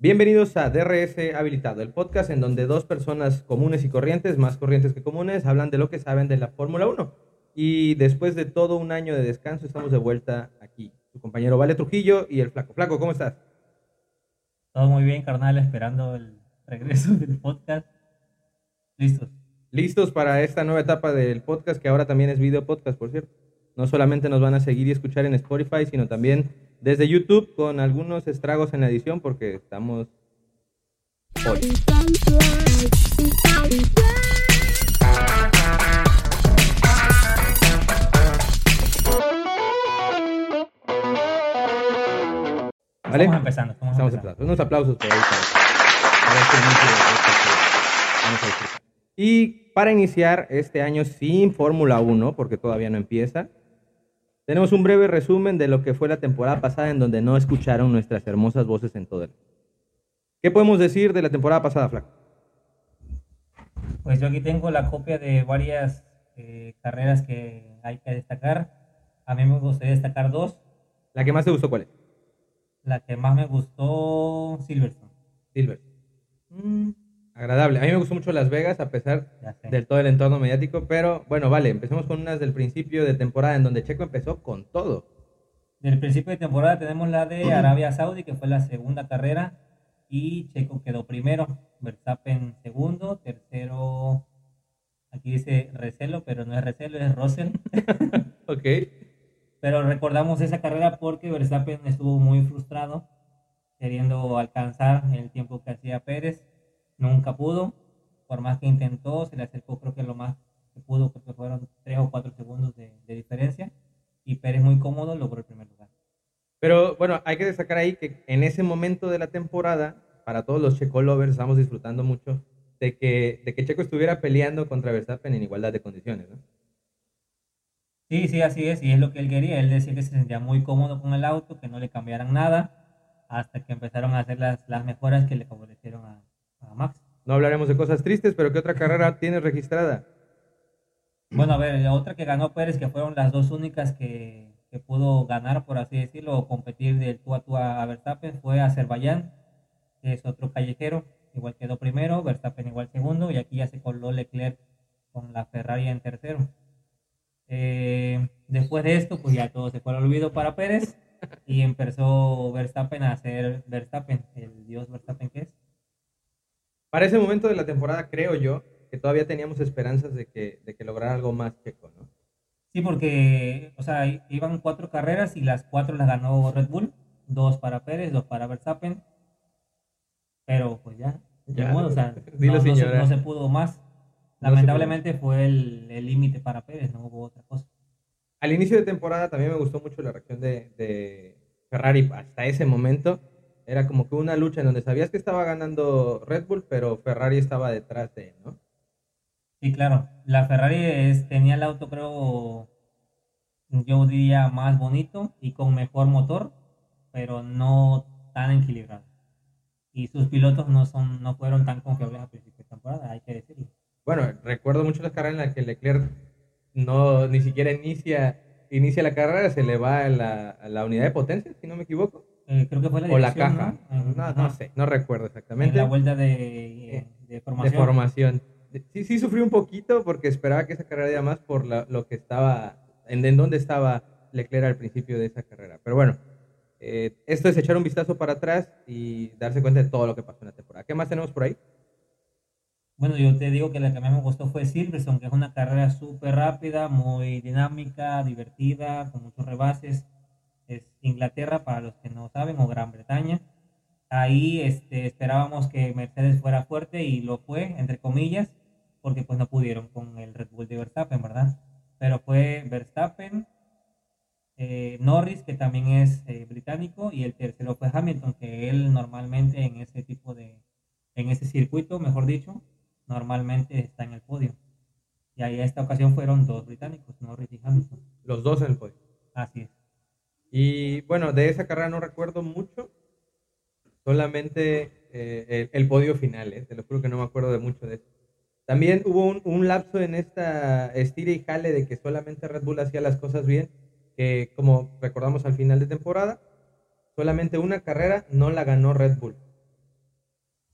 Bienvenidos a DRS Habilitado, el podcast en donde dos personas comunes y corrientes, más corrientes que comunes, hablan de lo que saben de la Fórmula 1. Y después de todo un año de descanso, estamos de vuelta aquí. Su compañero Vale Trujillo y el Flaco. Flaco, ¿cómo estás? Todo muy bien, carnal, esperando el regreso del podcast. Listos. Listos para esta nueva etapa del podcast, que ahora también es video podcast, por cierto. No solamente nos van a seguir y escuchar en Spotify, sino también desde YouTube con algunos estragos en la edición porque estamos hoy. ¿Vale? Estamos empezando. Estamos, Estamos empezando. empezando. Unos aplausos por ahí para. Y para iniciar este año sin Fórmula 1, porque todavía no empieza, tenemos un breve resumen de lo que fue la temporada pasada en donde no escucharon nuestras hermosas voces en todo el... ¿Qué podemos decir de la temporada pasada, Flaco? Pues yo aquí tengo la copia de varias eh, carreras que hay que destacar. A mí me gustaría destacar dos. ¿La que más te gustó cuál es? La que más me gustó, Silverstone. Silver. Mm, agradable. A mí me gustó mucho Las Vegas, a pesar del todo el entorno mediático, pero bueno, vale, empecemos con unas del principio de temporada en donde Checo empezó con todo. Del principio de temporada tenemos la de Arabia Saudí, que fue la segunda carrera, y Checo quedó primero, Verstappen segundo, tercero, aquí dice Recelo, pero no es Recelo, es Russell. Ok. Pero recordamos esa carrera porque Verstappen estuvo muy frustrado, queriendo alcanzar el tiempo que hacía Pérez. Nunca pudo, por más que intentó, se le acercó creo que lo más que pudo, creo que fueron tres o cuatro segundos de, de diferencia. Y Pérez muy cómodo logró el primer lugar. Pero bueno, hay que destacar ahí que en ese momento de la temporada, para todos los Checo lovers, estamos disfrutando mucho de que, de que Checo estuviera peleando contra Verstappen en igualdad de condiciones, ¿no? Sí, sí, así es, y es lo que él quería. Él decía que se sentía muy cómodo con el auto, que no le cambiaran nada, hasta que empezaron a hacer las, las mejoras que le favorecieron a, No hablaremos de cosas tristes, pero ¿qué otra carrera tienes registrada? Bueno, a ver, la otra que ganó Pérez, que fueron las dos únicas que, que pudo ganar, por así decirlo, o competir del tú a tú a Verstappen, fue Azerbaiyán, que es otro callejero, igual quedó primero, Verstappen igual segundo, y aquí ya se coló Leclerc con la Ferrari en tercero. Eh, después de esto, pues ya todo se fue al olvido para Pérez, y empezó Verstappen a ser Verstappen, el dios Verstappen que es. Para ese momento de la temporada, creo yo, que todavía teníamos esperanzas de que, de que lograra algo más Checo, ¿no? Sí, porque, o sea, iban cuatro carreras y las cuatro las ganó Red Bull, dos para Pérez, dos para Verstappen, pero pues ya, Ya. modo, o sea, no, no se, no se pudo más. Lamentablemente fue el el límite para Pérez, no hubo otra cosa. Al inicio de temporada también me gustó mucho la reacción de, de Ferrari hasta ese momento. Era como que una lucha en donde sabías que estaba ganando Red Bull, pero Ferrari estaba detrás de él, ¿no? Sí, claro, la Ferrari es- tenía el auto, creo, yo diría más bonito y con mejor motor, pero no tan equilibrado. Y sus pilotos no son, no fueron tan confiables a principio de temporada, hay que decirlo. Bueno, recuerdo mucho las carreras en las que Leclerc no ni siquiera inicia, inicia la carrera, se le va a la, a la unidad de potencia, si no me equivoco, Eh, creo que fue la o la caja. ¿no? En- No, sé, no recuerdo En exactamente. la vuelta de, de de formación. formación. Sí, sí sufrí un poquito porque esperaba que esa carrera diera más por la- lo que estaba, en, en dónde estaba Leclerc al principio de esa carrera. Pero bueno, eh, esto es echar un vistazo para atrás y darse cuenta de todo lo que pasó en la temporada. ¿Qué más tenemos por ahí? Bueno, yo te digo que la que más me gustó fue Silverstone, que es una carrera súper rápida, muy dinámica, divertida, con muchos rebases. Es Inglaterra, para los que no saben, o Gran Bretaña. Ahí este, esperábamos que Mercedes fuera fuerte y lo fue, entre comillas, porque pues no pudieron con el Red Bull de Verstappen, ¿verdad? Pero fue Verstappen, eh, Norris, que también es eh, británico, y el tercero fue Hamilton, que él normalmente en ese tipo de, en ese circuito, mejor dicho, normalmente está en el podio. Y ahí esta ocasión fueron dos británicos, Norris y Hamilton. Los dos en el podio. Así es. Y bueno, de esa carrera no recuerdo mucho, solamente eh, el, el podio final, ¿eh? te lo juro que no me acuerdo de mucho de eso. También hubo un, un lapso en esta estira y jale de que solamente Red Bull hacía las cosas bien, que como recordamos al final de temporada, solamente una carrera no la ganó Red Bull.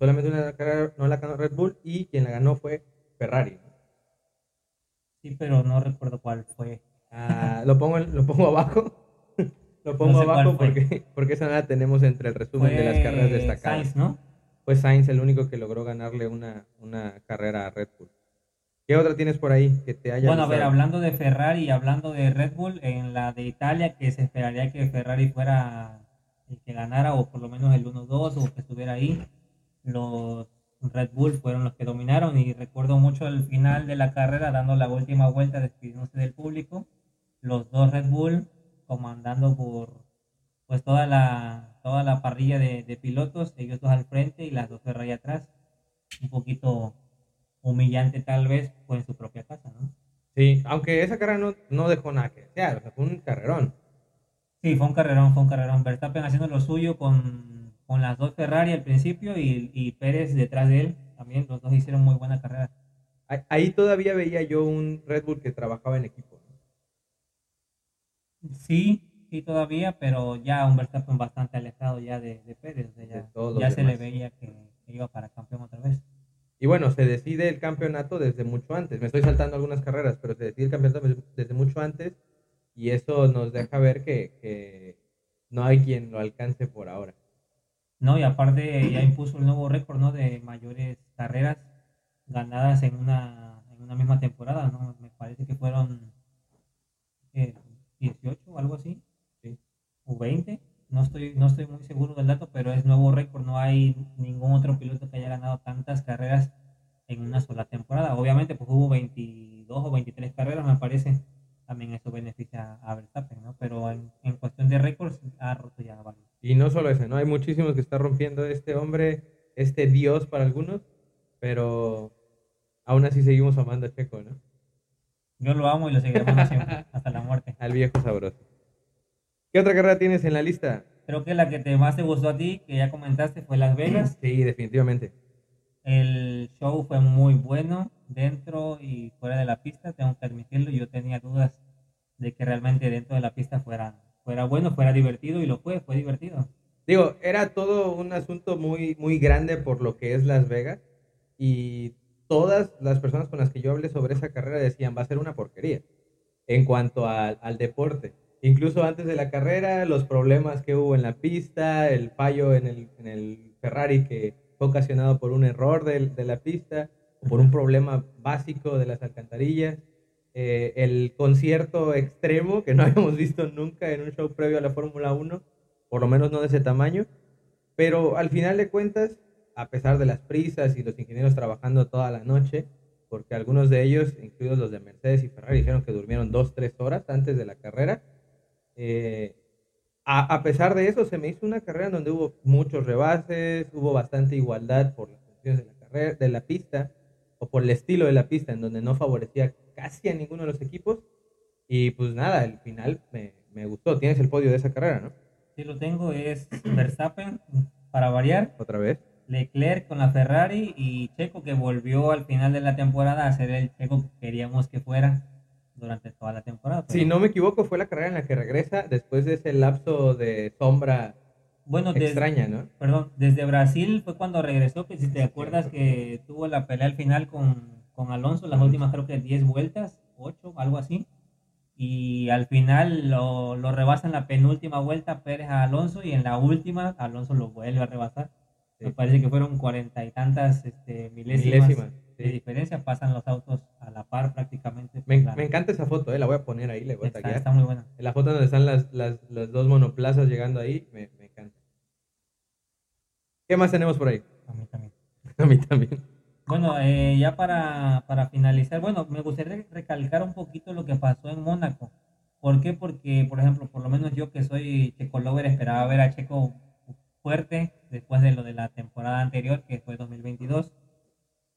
Solamente una carrera no la ganó Red Bull y quien la ganó fue Ferrari. Sí, pero no recuerdo cuál fue. Ah, lo, pongo, lo pongo abajo. Lo pongo No sé abajo fue. porque, porque esa no la tenemos entre el resumen de las Fue carreras destacadas. Sainz, ¿no? Fue Sainz el único que logró ganarle una, una carrera a Red Bull. ¿Qué otra tienes por ahí que te haya Bueno, a ver, gustado? hablando de Ferrari y hablando de Red Bull, en la de Italia, que se esperaría que Ferrari fuera el que ganara, o por lo menos el 1-2, o que estuviera ahí, los Red Bull fueron los que dominaron. Y recuerdo mucho el final de la carrera, dando la última vuelta, despidiéndose del público, los dos Red Bull comandando por pues toda la, toda la parrilla de, de pilotos, ellos dos al frente y las dos Ferrari atrás. Un poquito humillante tal vez, fue en su propia casa, ¿no? Sí, aunque esa carrera no, no dejó nada que desear, o sea, fue un carrerón. Sí, fue un carrerón, fue un carrerón. Verstappen haciendo lo suyo con, con las dos Ferrari al principio y, y Pérez detrás de él. También los dos hicieron muy buena carrera. Ahí todavía veía yo un Red Bull que trabajaba en equipo. Sí, sí todavía, pero ya un Verstappen bastante alejado ya de, de Pérez. De ya todos los ya se le veía que, que iba para campeón otra vez. Y bueno, se decide el campeonato desde mucho antes. Me estoy saltando algunas carreras, pero se decide el campeonato desde- desde mucho antes y eso nos deja ver que, que no hay quien lo alcance por ahora. No, y aparte ya impuso el nuevo récord, ¿no? De mayores carreras ganadas en una, en una misma temporada, ¿no? Me parece que fueron eh, 18 o algo así. Sí. O 20. No estoy, no estoy muy seguro del dato, pero es nuevo récord. No hay ningún otro piloto que haya ganado tantas carreras en una sola temporada. Obviamente, pues hubo 22 o 23 carreras, me parece. También eso beneficia a Verstappen, ¿no? Pero en, en cuestión de récords, ha roto ya varios. Y no solo ese, ¿no? Hay muchísimos que está rompiendo este hombre, este dios para algunos, pero aún así seguimos amando a Checo, ¿no? Yo lo amo y lo seguiré amando siempre, hasta la muerte. Al viejo sabroso. ¿Qué otra carrera tienes en la lista? Creo que la que te más te gustó a ti, que ya comentaste, fue Las Vegas. Sí, definitivamente. El show fue muy bueno dentro y fuera de la pista, tengo que admitirlo. Yo tenía dudas de que realmente dentro de la pista fuera, fuera bueno, fuera divertido y lo fue, fue divertido. Digo, era todo un asunto muy, muy grande por lo que es Las Vegas y todas las personas con las que yo hablé sobre esa carrera decían va a ser una porquería en cuanto al, al deporte. Incluso antes de la carrera, los problemas que hubo en la pista, el fallo en el, en el Ferrari que fue ocasionado por un error de, la pista, o por un problema básico de las alcantarillas, eh, el concierto extremo que no habíamos visto nunca en un show previo a la Fórmula 1, por lo menos no de ese tamaño, pero al final de cuentas, a pesar de las prisas y los ingenieros trabajando toda la noche, porque algunos de ellos, incluidos los de Mercedes y Ferrari, dijeron que durmieron dos, tres horas antes de la carrera, eh, a, a pesar de eso, se me hizo una carrera donde hubo muchos rebases, hubo bastante igualdad por las condiciones de la carrera, de la pista, o por el estilo de la pista, en donde no favorecía casi a ninguno de los equipos. Y pues nada, el final me, me gustó. Tienes el podio de esa carrera, ¿no? Si lo tengo es Verstappen, para variar, Otra vez. Leclerc con la Ferrari y Checo que volvió al final de la temporada a ser el Checo que queríamos que fuera durante toda la temporada. Si no me equivoco, fue la carrera en la que regresa después de ese lapso de sombra bueno, extraña, ¿no? Perdón, desde Brasil fue cuando regresó, que si te acuerdas que tuvo la pelea al final con, con Alonso, las últimas creo que 10 vueltas, 8, algo así. Y al final lo, lo rebasa en la penúltima vuelta Pérez a Alonso y en la última Alonso lo vuelve a rebasar. Me parece que fueron cuarenta y tantas este, milésimas, Milésimas, de diferencia, pasan los autos a la par prácticamente. Me, La- me encanta esa foto, ¿eh? la voy a poner ahí, le voy a está, está muy buena. La foto donde están las, las, las dos monoplazas llegando ahí, me, me encanta. ¿Qué más tenemos por ahí? A mí también. A mí también. Bueno, eh, ya para, para finalizar, bueno, me gustaría recalcar un poquito lo que pasó en Mónaco. ¿Por qué? Porque, por ejemplo, por lo menos yo que soy Checo Lover esperaba ver a Checo fuerte después de lo de la temporada anterior, que fue 2022.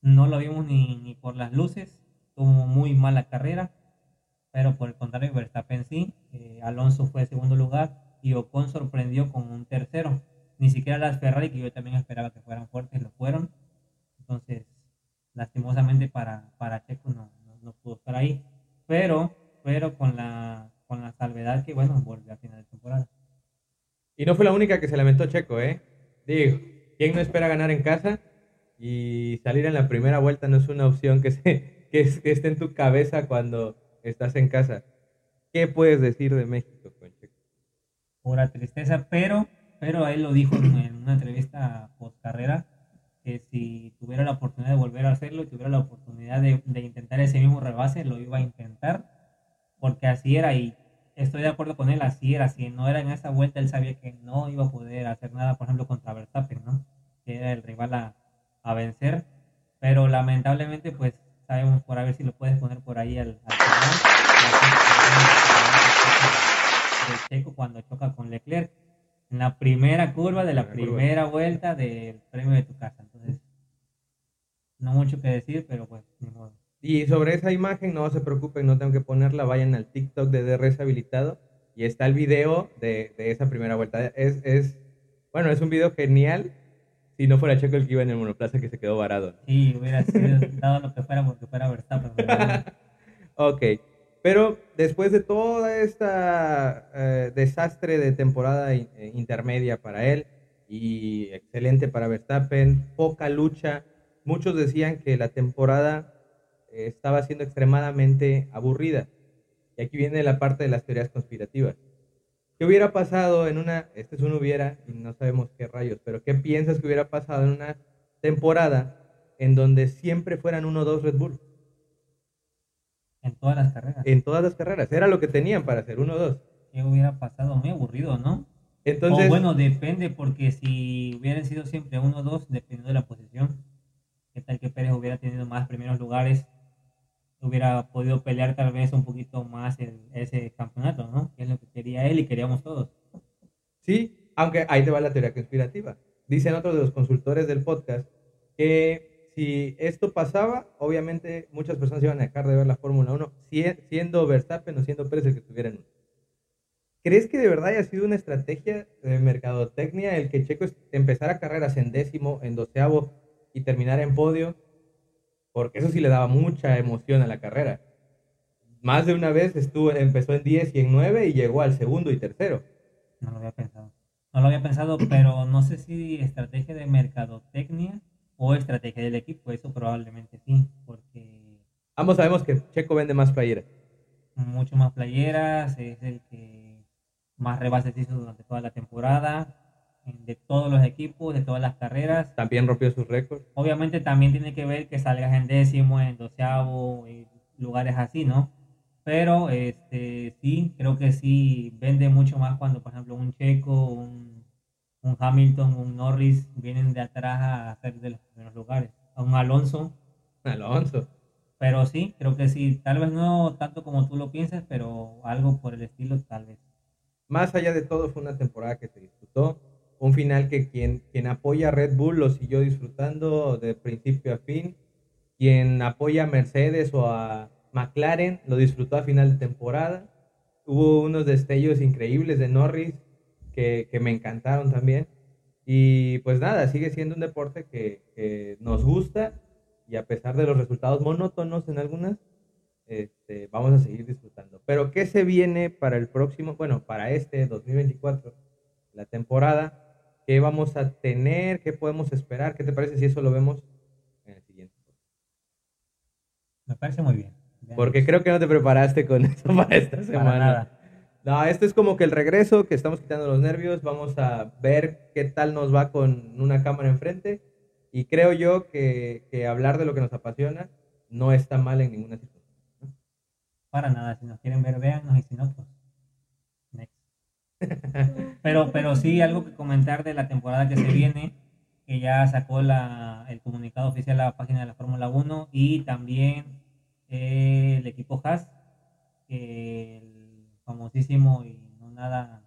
No lo vimos ni, ni por las luces, tuvo muy mala carrera, pero por el contrario, Verstappen sí. Eh, Alonso fue segundo lugar y Ocon sorprendió con un tercero. Ni siquiera las Ferrari, que yo también esperaba que fueran fuertes, lo fueron. Entonces, lastimosamente para, para Checo no, no, no pudo estar ahí. Pero, pero con la, con la salvedad que, bueno, volvió a final de temporada. Y no fue la única que se lamentó Checo, ¿eh? Digo, ¿quién no espera ganar en casa? y salir en la primera vuelta no es una opción que, se, que, esté en tu cabeza cuando estás en casa. ¿Qué puedes decir de México con Checo? Pura tristeza, pero, pero él lo dijo en una entrevista post carrera que si tuviera la oportunidad de volver a hacerlo tuviera la oportunidad de, de, intentar ese mismo rebase, lo iba a intentar, porque así era y estoy de acuerdo con él, así era, si no era en esa vuelta, él sabía que no iba a poder hacer nada, por ejemplo, contra Verstappen, ¿no? Que era el rival a, a vencer, pero lamentablemente, pues sabemos por a ver si lo puedes poner por ahí al, al final. De Checo cuando choca con Leclerc en la primera curva de la, primera vuelta del premio de tu casa. Entonces, no mucho que decir, pero pues ni modo. Y sobre esa imagen, no se preocupen, no tengo que ponerla, vayan al TikTok de DRS habilitado y está el video de, de esa primera vuelta. Es, es, bueno, es un video genial si no fuera Checo el que iba en el monoplaza que se quedó varado. Sí, hubiera sido dado lo que fuera porque fuera Verstappen. ok. Pero después de toda esta eh, desastre de temporada eh, intermedia para él y excelente para Verstappen, poca lucha, muchos decían que la temporada estaba siendo extremadamente aburrida. Y aquí viene la parte de las teorías conspirativas. ¿Qué hubiera pasado en una, este es un hubiera y no sabemos qué rayos, pero qué piensas que hubiera pasado en una temporada en donde siempre fueran uno o dos Red Bull? En todas las carreras. En todas las carreras. Era lo que tenían para hacer, uno o dos. ¿Qué hubiera pasado? Muy aburrido, ¿no? Entonces, o bueno, depende, porque si hubieran sido siempre uno o dos, dependiendo de la posición, ¿qué tal que Pérez hubiera tenido más primeros lugares? Hubiera podido pelear tal vez un poquito más en ese campeonato, ¿no? Que es lo que quería él y queríamos todos. Sí, aunque ahí te va la teoría conspirativa. Dicen otros de los consultores del podcast que si esto pasaba, obviamente muchas personas iban a dejar de ver la Fórmula 1, siendo Verstappen o siendo Pérez el que estuviera en ¿Crees que de verdad haya sido una estrategia de mercadotecnia el que Checo empezara carreras en décimo, en doceavo y terminara en podio? Porque eso sí le daba mucha emoción a la carrera. Más de una vez estuvo, empezó en 10 y en 9 y llegó al segundo y tercero. No lo había pensado. No lo había pensado, pero no sé si estrategia de mercadotecnia o estrategia del equipo, eso probablemente sí, porque... Ambos sabemos que Checo vende más playeras. Mucho más playeras, es el que más rebases hizo durante toda la temporada, de todos los equipos, de todas las carreras. También rompió sus récords. Obviamente también tiene que ver que salgas en décimo, en doceavo, en lugares así, ¿no? Pero este sí, creo que sí vende mucho más cuando, por ejemplo, un Checo, un un Hamilton, un Norris vienen de atrás a hacer de los primeros lugares. A un Alonso. Alonso. Pero sí, creo que sí. Tal vez no tanto como tú lo piensas, pero algo por el estilo tal vez. Más allá de todo, fue una temporada que se disfrutó. Un final que quien, quien apoya a Red Bull lo siguió disfrutando de principio a fin. Quien apoya a Mercedes o a McLaren lo disfrutó a final de temporada. Hubo unos destellos increíbles de Norris que, me encantaron también. Y pues nada, sigue siendo un deporte que, nos gusta y a pesar de los resultados monótonos en algunas, este, vamos a seguir disfrutando. Pero ¿qué se viene para el próximo, bueno, para este 2024, la temporada? ¿Qué vamos a tener? ¿Qué podemos esperar? ¿Qué te parece si eso lo vemos en el siguiente? Me parece muy bien. Porque creo que no te preparaste con eso para esta semana. nada. No, este es como que el regreso, que estamos quitando los nervios. Vamos a ver qué tal nos va con una cámara enfrente. Y creo yo que, hablar de lo que nos apasiona no está mal en ninguna situación. Para nada, si nos quieren ver, véannos y si no, pues. Pero, pero sí, algo que comentar de la temporada que se viene, que ya sacó la, el comunicado oficial a la página de la Fórmula 1 y también el equipo Haas, que famosísimo y no nada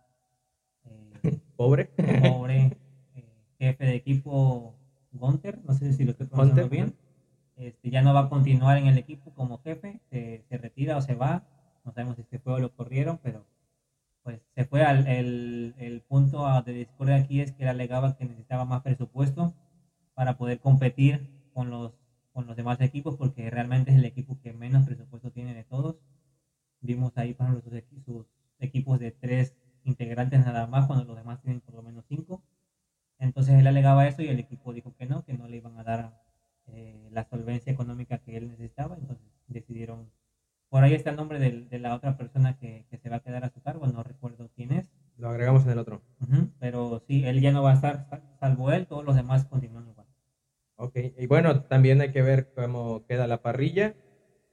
eh, pobre, pobre eh, jefe de equipo Gunter, no sé si lo estoy pronunciando bien, este, ya no va a continuar en el equipo como jefe, se, retira o se va, no sabemos si se fue o lo corrieron, pero pues se fue al el, el punto de discordia aquí es que él alegaba que necesitaba más presupuesto para poder competir con los con los demás equipos porque realmente es el equipo que menos presupuesto tiene de todos Vimos ahí, por ejemplo, sus, equipos de tres integrantes nada más, cuando los demás tienen por lo menos cinco. Entonces él alegaba eso y el equipo dijo que no, que no le iban a dar eh, la solvencia económica que él necesitaba, entonces decidieron, por ahí está el nombre del- de, la otra persona que, que se va a quedar a su cargo, no recuerdo quién es, Lo agregamos en el otro. Ujú, pero sí, él ya no va a estar, sal- salvo él, todos los demás continúan igual. Ok, y bueno, también hay que ver cómo queda la parrilla.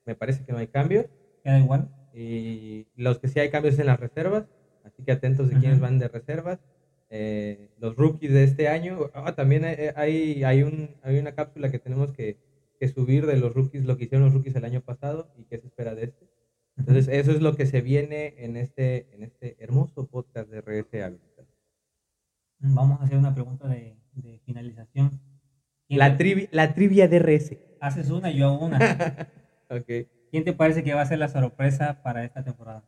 Me parece que no hay cambios. Queda igual. Y los que sí hay cambios en las reservas. Así que atentos de quienes van de reservas. Eh, los rookies de este año. Ah, también hay, hay, un, hay una cápsula que tenemos que, que subir de los rookies, lo que hicieron los rookies el año pasado y qué se espera de este. Entonces, eso es lo que se viene en este, en este hermoso podcast de RS Habilidad. Vamos a hacer una pregunta de, de finalización. ¿Quién La, trivi- la trivia de RS. Haces una y yo hago una. ok. ¿Quién te parece que va a ser la sorpresa para esta temporada?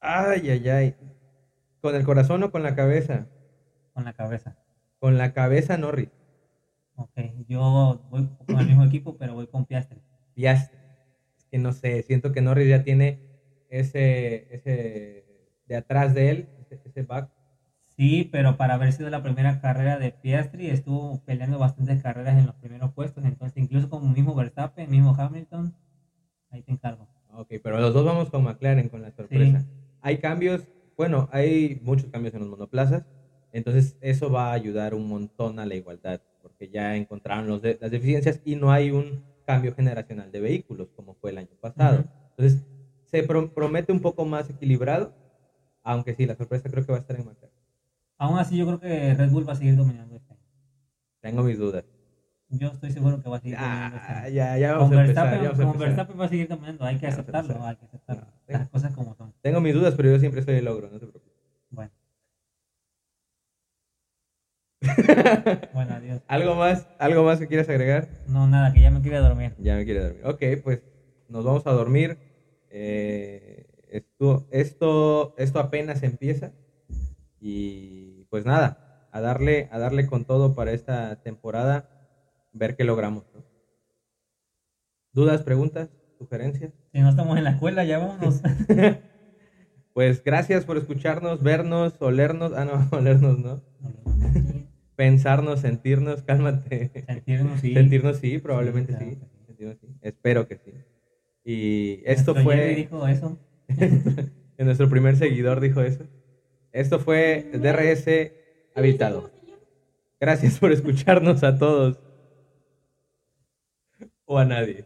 Ay, ay, ay. ¿Con el corazón o con la cabeza? Con la cabeza. Con la cabeza Norris. Ok, yo voy con el mismo equipo, pero voy con Piastri. Piastri. Es que no sé, siento que Norris ya tiene ese, ese de atrás de él, ese, ese back. Sí, pero para haber sido la primera carrera de Piastri, estuvo peleando bastantes carreras en los primeros puestos, entonces incluso como mismo Verstappen, mismo Hamilton, ahí te encargo. Ok, pero los dos vamos con McLaren, con la sorpresa. Sí. Hay cambios, bueno, hay muchos cambios en los monoplazas, entonces eso va a ayudar un montón a la igualdad, porque ya encontraron los de- las deficiencias y no hay un cambio generacional de vehículos como fue el año pasado. Ujú. Entonces, se pro- promete un poco más equilibrado, aunque sí, la sorpresa creo que va a estar en McLaren. Aún así, yo creo que Red Bull va a seguir dominando este año. Tengo mis dudas. Yo estoy seguro que va a seguir dominando este Ah, año. ya, ya vamos Con a empezar. Verstappen, ya vamos a con. Verstappen va a seguir dominando, hay que aceptarlo, hay que aceptarlo. No, Las cosas como son. Tengo mis dudas, pero yo siempre soy el logro, no se preocupe. Bueno, bueno, adiós. ¿Algo más? ¿Algo más que quieras agregar? No, nada, que ya me quiere dormir. Ya me quiere dormir. Ok, pues nos vamos a dormir. Eh, esto, esto, esto apenas empieza. Y pues nada, a darle, a darle con todo para esta temporada, ver qué logramos. ¿no? ¿Dudas, preguntas, sugerencias? Si no estamos en la escuela, ya vámonos. Pues gracias por escucharnos, vernos, olernos. Ah, no, olernos, ¿no? Pensarnos, sentirnos, cálmate. Sentirnos, sí. Sentirnos sí, probablemente sí. sí. Sentirnos sí. Espero que sí. Y esto fue. dijo eso. que nuestro primer seguidor dijo eso. Esto fue DRS habilitado. Gracias por escucharnos a todos. O a nadie.